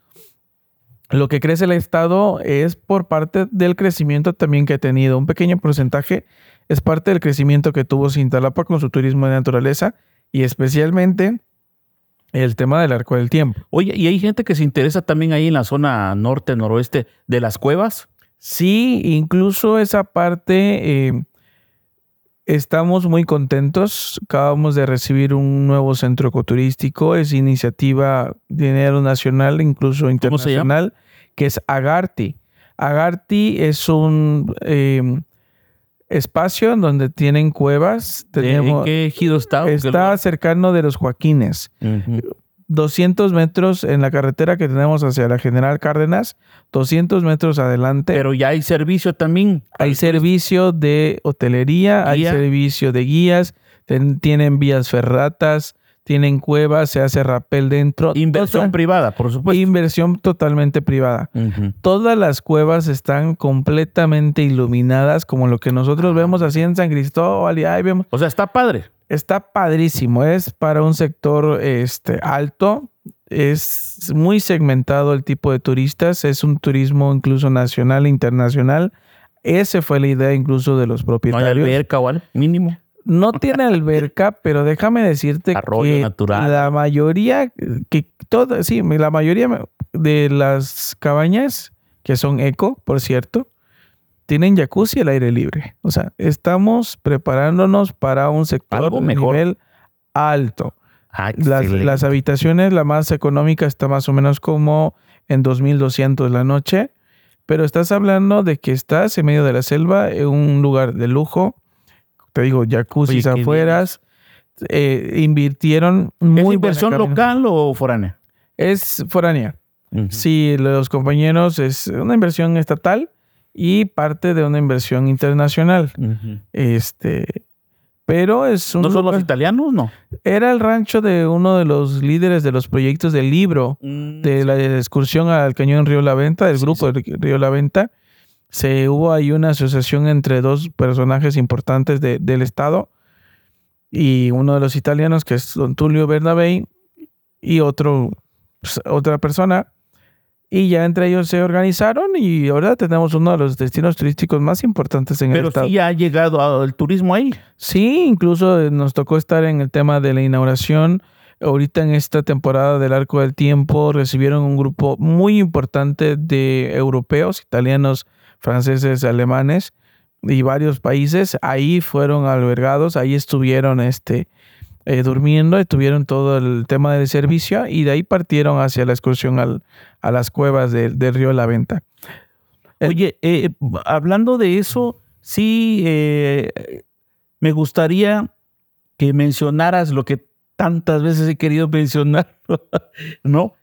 lo que crece el Estado es por parte del crecimiento también que ha tenido. Un pequeño porcentaje es parte del crecimiento que tuvo Cintalapa con su turismo de naturaleza y especialmente el tema del arco del tiempo. Oye, ¿y hay gente que se interesa también ahí en la zona norte, noroeste de las cuevas? Sí, incluso esa parte eh, estamos muy contentos. Acabamos de recibir un nuevo centro ecoturístico. Es iniciativa de dinero nacional, incluso ¿Cómo se llama? internacional, que es Agarti. Agarti es un eh, espacio en donde tienen cuevas. ¿De- Tenemos, ¿En qué ejido está? está cercano de los Joaquines. Ujú. 200 metros en la carretera que tenemos hacia la General Cárdenas, 200 metros adelante. Pero ya hay servicio también. Hay servicio de hotelería, hay servicio de guías, ten- tienen vías ferratas, tienen cuevas, se hace rappel dentro. Inversión privada, por supuesto. Inversión totalmente privada. Todas las cuevas están completamente iluminadas, como lo que nosotros vemos así en San Cristóbal y ahí vemos. O sea, está padre. Está padrísimo, es para un sector este, alto, es muy segmentado el tipo de turistas, es un turismo incluso nacional e internacional. Esa fue la idea incluso de los No hay propietarios. alberca o algo, mínimo. No tiene alberca, pero déjame decirte Arroyo que natural. la mayoría, que toda, sí, la mayoría de las cabañas que son eco, por cierto, tienen jacuzzi al aire libre. O sea, estamos preparándonos para un sector de nivel alto. Ah, las habitaciones, la más económica está más o menos como en 2.200 la noche, pero estás hablando de que estás en medio de la selva, en un lugar de lujo, te digo, Oye, qué afueras, eh, invirtieron ¿Es muy buena inversión local o foránea? Es foránea. Ujú. Sí, los compañeros es una inversión estatal y parte de una inversión internacional. Este, pero es un ¿No son los italianos? No. era el rancho de uno de los líderes de los proyectos del libro de la excursión al cañón Río La Venta, del Sí, grupo de Río La Venta. Se hubo ahí una asociación entre dos personajes importantes de- del estado y uno de los italianos que es Don Tulio Bernabé y otro pues, otra persona y ya entre ellos se organizaron y ahora tenemos uno de los destinos turísticos más importantes en el Pero estado. sí ya ha llegado al turismo ahí. Sí, incluso eh, nos tocó estar en el tema de la inauguración. Ahorita en esta temporada del Arco del Tiempo recibieron un grupo muy importante de europeos, italianos, franceses, alemanes y varios países. Ahí fueron albergados, ahí estuvieron este, eh, durmiendo, tuvieron todo el tema del servicio y de ahí partieron hacia la excursión al, a las cuevas del río La Venta. Oye, eh, hablando de eso, sí, eh, me gustaría que mencionaras lo que tantas veces he querido mencionar, ¿no?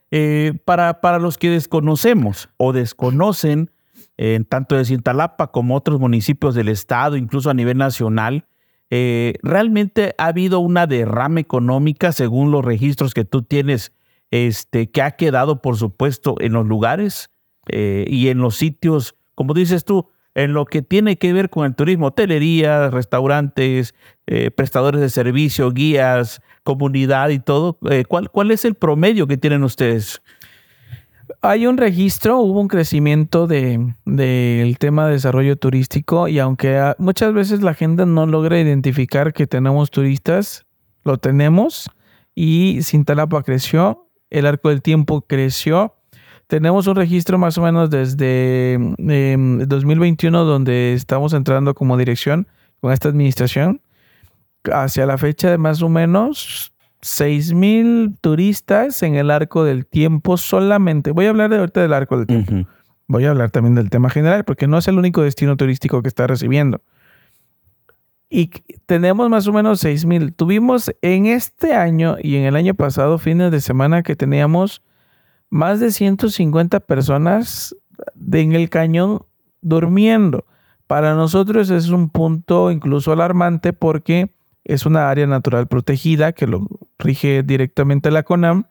para, para los que desconocemos o desconocen, en tanto de Cintalapa como otros municipios del estado, incluso a nivel nacional, eh, ¿realmente ha habido una derrama económica según los registros que tú tienes, este, que ha quedado, por supuesto, en los lugares eh, y en los sitios, como dices tú, en lo que tiene que ver con el turismo, hotelería, restaurantes, eh, prestadores de servicio, guías, comunidad y todo? ¿cuál, ¿Cuál es el promedio que tienen ustedes? Hay un registro, hubo un crecimiento del de, tema de desarrollo turístico y aunque muchas veces la gente no logra identificar que tenemos turistas, lo tenemos y Cintalapa creció, el arco del tiempo creció. Tenemos un registro más o menos desde 2021 em, donde estamos entrando como dirección con esta administración hacia la fecha de más o menos seis mil turistas en el arco del tiempo solamente. Voy a hablar de ahorita del arco del tiempo. Voy a hablar también del tema general, porque no es el único destino turístico que está recibiendo. Y tenemos más o menos seis mil. Tuvimos en este año y en el año pasado, fines de semana, que teníamos más de 150 personas en el cañón durmiendo. Para nosotros es un punto incluso alarmante porque es una área natural protegida que lo rige directamente la CONAM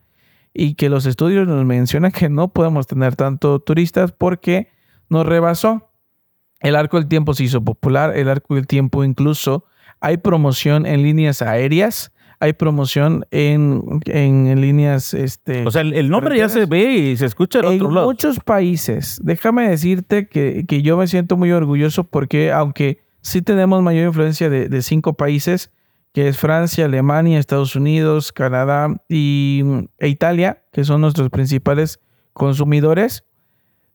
y que los estudios nos mencionan que no podemos tener tanto turistas porque nos rebasó. El arco del tiempo se hizo popular, el arco del tiempo incluso hay promoción en líneas aéreas, hay promoción en, en, líneas... Este, o sea, el, nombre ya se ve y se escucha en, otro lado. En muchos países, déjame decirte que, que, yo me siento muy orgulloso porque aunque sí tenemos mayor influencia de, de cinco países, que es Francia, Alemania, Estados Unidos, Canadá y, e Italia, que son nuestros principales consumidores.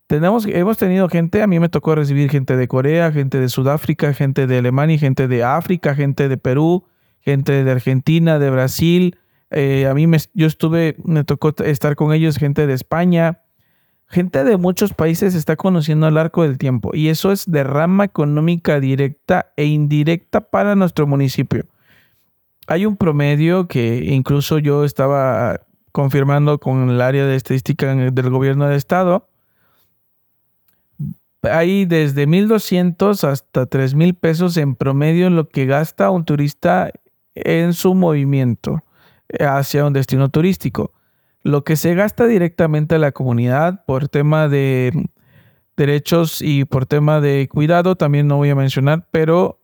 Tenemos, hemos tenido gente, a mí me tocó recibir gente de Corea, gente de Sudáfrica, gente de Alemania, gente de África, gente de Perú, gente de Argentina, de Brasil. Eh, a mí me, yo estuve, me tocó estar con ellos, gente de España. Gente de muchos países está conociendo el arco del tiempo y eso es derrama económica directa e indirecta para nuestro municipio hay un promedio que incluso yo estaba confirmando con el área de estadística del gobierno de estado. Hay desde 1.200 hasta 3.000 pesos en promedio en lo que gasta un turista en su movimiento hacia un destino turístico. Lo que se gasta directamente a la comunidad por tema de derechos y por tema de cuidado, también no voy a mencionar, pero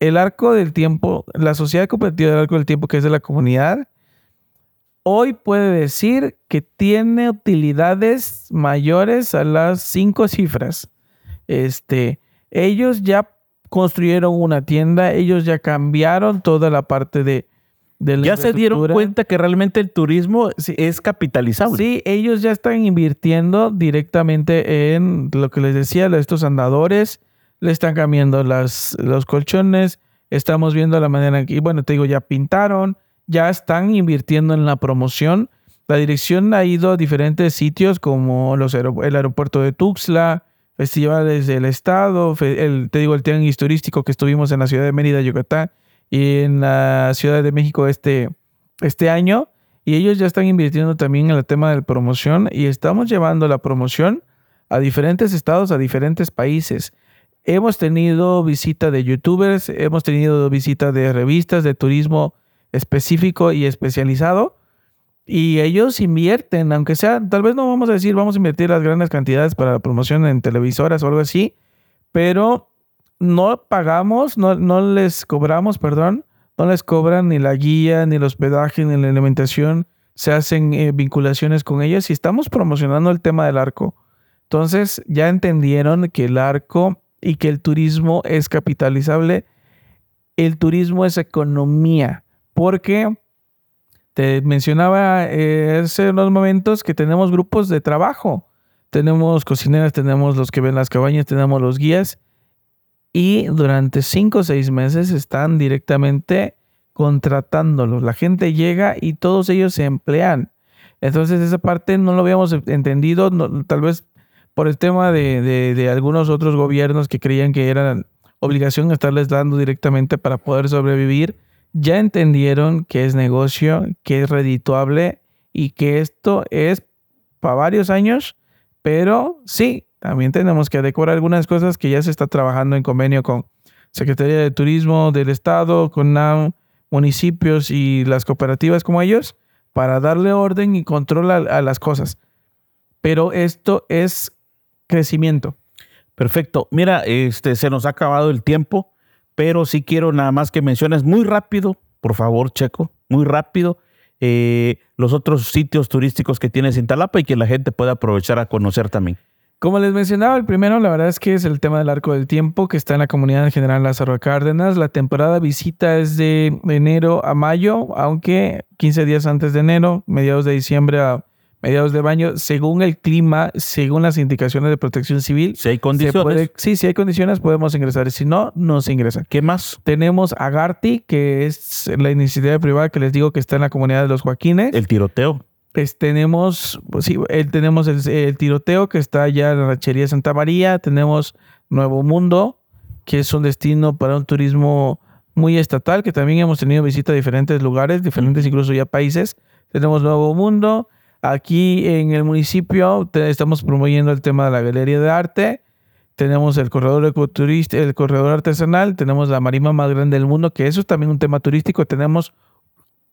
el arco del tiempo, la sociedad cooperativa del arco del tiempo, que es de la comunidad, hoy puede decir que tiene utilidades mayores a las cinco cifras. Este, ellos ya construyeron una tienda, ellos ya cambiaron toda la parte de, de ya se dieron cuenta que realmente el turismo es capitalizable. Sí, ellos ya están invirtiendo directamente en lo que les decía, estos andadores, le están cambiando las, los colchones, estamos viendo la manera que, bueno, te digo, ya pintaron, ya están invirtiendo en la promoción. La dirección ha ido a diferentes sitios como los el aeropuerto de Tuxtla, festivales del estado, el, te digo, el tianguis turístico que estuvimos en la ciudad de Mérida, Yucatán, y en la Ciudad de México este, este año. Y ellos ya están invirtiendo también en el tema de la promoción y estamos llevando la promoción a diferentes estados, a diferentes países. Hemos tenido visita de youtubers, hemos tenido visita de revistas de turismo específico y especializado. Y ellos invierten, aunque sea, tal vez no vamos a decir, vamos a invertir las grandes cantidades para la promoción en televisoras o algo así, pero no pagamos, no, no les cobramos, perdón, no les cobran ni la guía, ni el hospedaje, ni la alimentación, se hacen eh, vinculaciones con ellos y estamos promocionando el tema del arco. Entonces ya entendieron que el arco y que el turismo es capitalizable. El turismo es economía, porque te mencionaba eh, hace unos momentos que tenemos grupos de trabajo. Tenemos cocineras, tenemos los que ven las cabañas, tenemos los guías y durante cinco o seis meses están directamente contratándolos. La gente llega y todos ellos se emplean. Entonces esa parte no lo habíamos entendido, tal vez por el tema de, de, algunos otros gobiernos que creían que era obligación estarles dando directamente para poder sobrevivir. Ya entendieron que es negocio, que es redituable y que esto es para varios años, pero sí, también tenemos que adecuar algunas cosas que ya se está trabajando en convenio con Secretaría de Turismo del Estado, con NAM, municipios y las cooperativas como ellos, para darle orden y control a, las cosas. Pero esto es crecimiento. Perfecto. Mira, este se nos ha acabado el tiempo, pero sí quiero nada más que menciones muy rápido, por favor, Checo, muy rápido, eh, los otros sitios turísticos que tienes en Talapa y que la gente pueda aprovechar a conocer también. Como les mencionaba, el primero, la verdad es que es el tema del arco del tiempo que está en la comunidad general Lázaro Cárdenas. La temporada visita es de enero a mayo, aunque 15 días antes de enero, mediados de diciembre a mediados de baño, según el clima, según las indicaciones de protección civil. Si hay condiciones. sí, si hay condiciones podemos ingresar. Si no, no se ingresa. ¿Qué más? Tenemos Agarti, que es la iniciativa privada que les digo que está en la comunidad de los Joaquines. El tiroteo. Pues tenemos, pues sí, tenemos el, tiroteo que está allá en la ranchería Santa María, tenemos Nuevo Mundo, que es un destino para un turismo muy estatal, que también hemos tenido visita a diferentes lugares, diferentes incluso ya países. Tenemos Nuevo Mundo. Aquí en el municipio estamos promoviendo el tema de la galería de arte. Tenemos el corredor ecoturista, el corredor artesanal, tenemos la marima más grande del mundo, que eso es también un tema turístico. Tenemos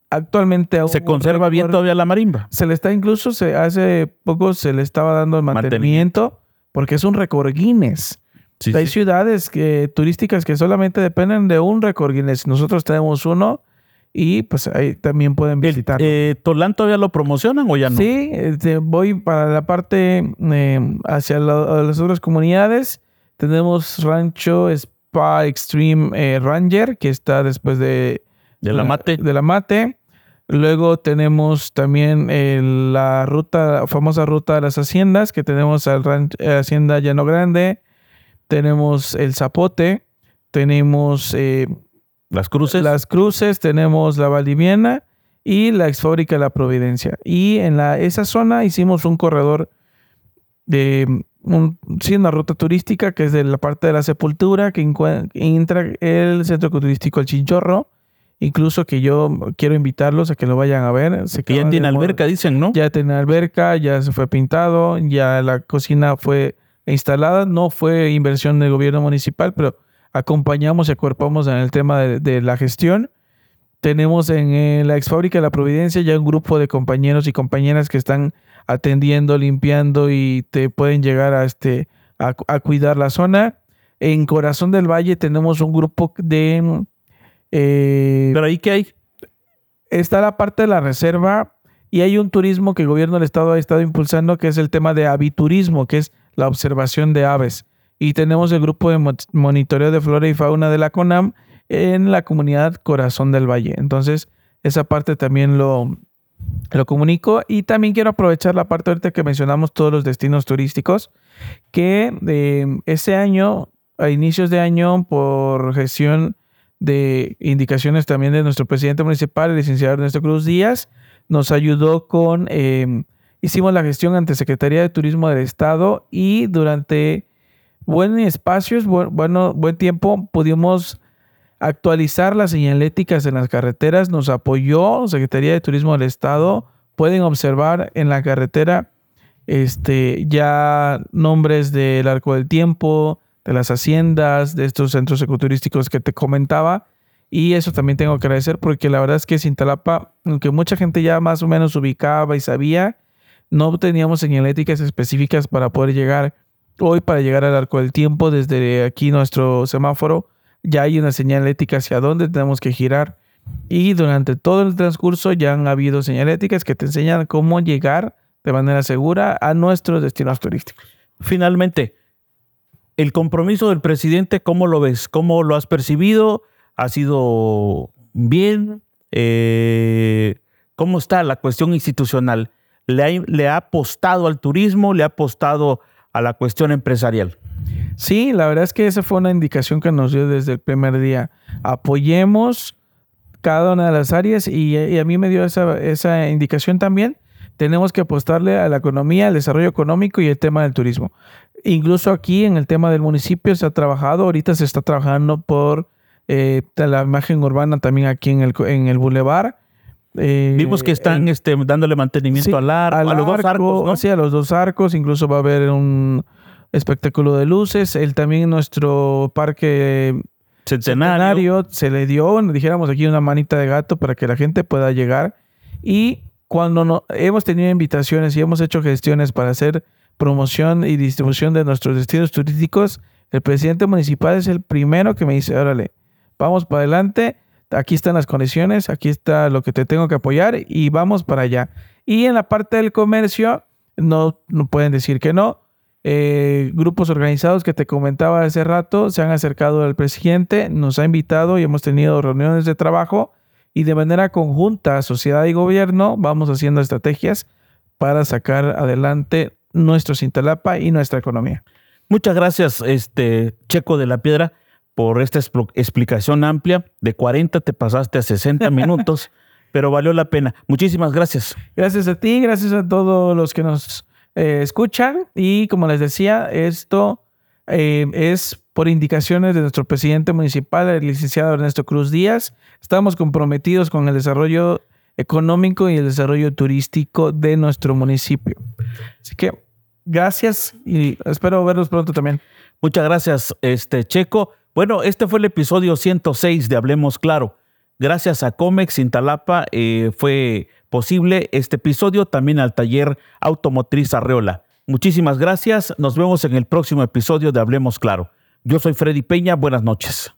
actualmente se conserva bien todavía la marimba. Se le está incluso se, hace poco se le estaba dando el mantenimiento, porque es un récord Guinness. Hay ciudades que, turísticas que solamente dependen de un récord Guinness. Nosotros tenemos uno y pues ahí también pueden visitar. Eh, ¿Tolán todavía lo promocionan o ya no? Sí, este, voy para la parte eh, hacia las otras comunidades. Tenemos Rancho Spa Extreme eh, Ranger, que está después de de la mate. De la mate. Luego tenemos también eh, la ruta, famosa ruta de las haciendas, que tenemos al eh, Hacienda Llano Grande, tenemos el Zapote, tenemos eh, las cruces. Las cruces, tenemos la Valdiviana y la exfábrica La Providencia. Y en la, esa zona hicimos un corredor de un, sí, una ruta turística que es de la parte de la sepultura, que entra el centro turístico El Chinchorro Incluso que yo quiero invitarlos a que lo vayan a ver. Se que ya tiene alberca, dicen, ¿no? Ya tiene alberca, ya se fue pintado, ya la cocina fue instalada. No fue inversión del gobierno municipal, pero acompañamos y acuerpamos en el tema de, la gestión. Tenemos en la ex fábrica de la Providencia ya un grupo de compañeros y compañeras que están atendiendo, limpiando y te pueden llegar a, este, a, a cuidar la zona. En Corazón del Valle tenemos un grupo de eh, Pero ahí qué hay? Está la parte de la reserva y hay un turismo que el gobierno del estado ha estado impulsando que es el tema de aviturismo, que es la observación de aves. Y tenemos el grupo de monitoreo de flora y fauna de la CONAM en la comunidad Corazón del Valle. Entonces, esa parte también lo, lo comunico. Y también quiero aprovechar la parte ahorita que mencionamos todos los destinos turísticos, que eh, ese año, a inicios de año, por gestión de indicaciones también de nuestro presidente municipal, el licenciado Ernesto Cruz Díaz, nos ayudó con, em, hicimos la gestión ante Secretaría de Turismo del Estado y durante buenos espacios, bueno, buen tiempo, pudimos actualizar las señaléticas en las carreteras, nos apoyó Secretaría de Turismo del Estado, pueden observar en la carretera este, ya nombres del Arco del Tiempo, de las haciendas, de estos centros ecoturísticos que te comentaba. Y eso también tengo que agradecer porque la verdad es que Sintalapa, aunque mucha gente ya más o menos ubicaba y sabía, no teníamos señaléticas específicas para poder llegar. Hoy para llegar al arco del tiempo, desde aquí nuestro semáforo, ya hay una señalética hacia dónde tenemos que girar. Y durante todo el transcurso ya han habido señaléticas que te enseñan cómo llegar de manera segura a nuestros destinos turísticos. Finalmente, el compromiso del presidente, ¿cómo lo ves? ¿Cómo lo has percibido? ¿Ha sido bien? Eh, ¿Cómo está la cuestión institucional? ¿Le ha, apostado al turismo? ¿Le ha apostado a la cuestión empresarial? Sí, la verdad es que esa fue una indicación que nos dio desde el primer día. Apoyemos, cada una de las áreas y, a mí me dio esa, esa indicación también. Tenemos que apostarle a la economía, al desarrollo económico y el tema del turismo. Incluso aquí en el tema del municipio se ha trabajado, ahorita se está trabajando por eh, la imagen urbana también aquí en el, en el Boulevard. Eh, Vimos que están este, dándole mantenimiento al arco, a los dos arcos, ¿no? Sí, a los dos arcos. Incluso va a haber un espectáculo de luces. El también nuestro parque centenario. se le dio, dijéramos aquí, una manita de gato para que la gente pueda llegar. Y cuando no, hemos tenido invitaciones y hemos hecho gestiones para hacer promoción y distribución de nuestros destinos turísticos, el presidente municipal es el primero que me dice, órale, vamos para adelante, aquí están las condiciones, aquí está lo que te tengo que apoyar y vamos para allá. Y en la parte del comercio, no, no pueden decir que no. Eh, grupos organizados que te comentaba hace rato se han acercado al presidente, nos ha invitado y hemos tenido reuniones de trabajo y de manera conjunta, sociedad y gobierno, vamos haciendo estrategias para sacar adelante nuestro Cintalapa y nuestra economía. Muchas gracias, este Checo de la Piedra, por esta explicación amplia. De 40 te pasaste a 60 minutos, pero valió la pena. Muchísimas gracias. Gracias a ti, gracias a todos los que nos eh, escuchan. Y como les decía, esto eh, es por indicaciones de nuestro presidente municipal, el licenciado Ernesto Cruz Díaz. Estamos comprometidos con el desarrollo económico y el desarrollo turístico de nuestro municipio. Así que gracias y espero verlos pronto también. Muchas gracias, este Checo. Bueno, este fue el episodio 106 de Hablemos Claro. Gracias a Comex Intalapa eh, fue posible este episodio, también al taller Automotriz Arreola. Muchísimas gracias, nos vemos en el próximo episodio de Hablemos Claro. Yo soy Freddy Peña, buenas noches.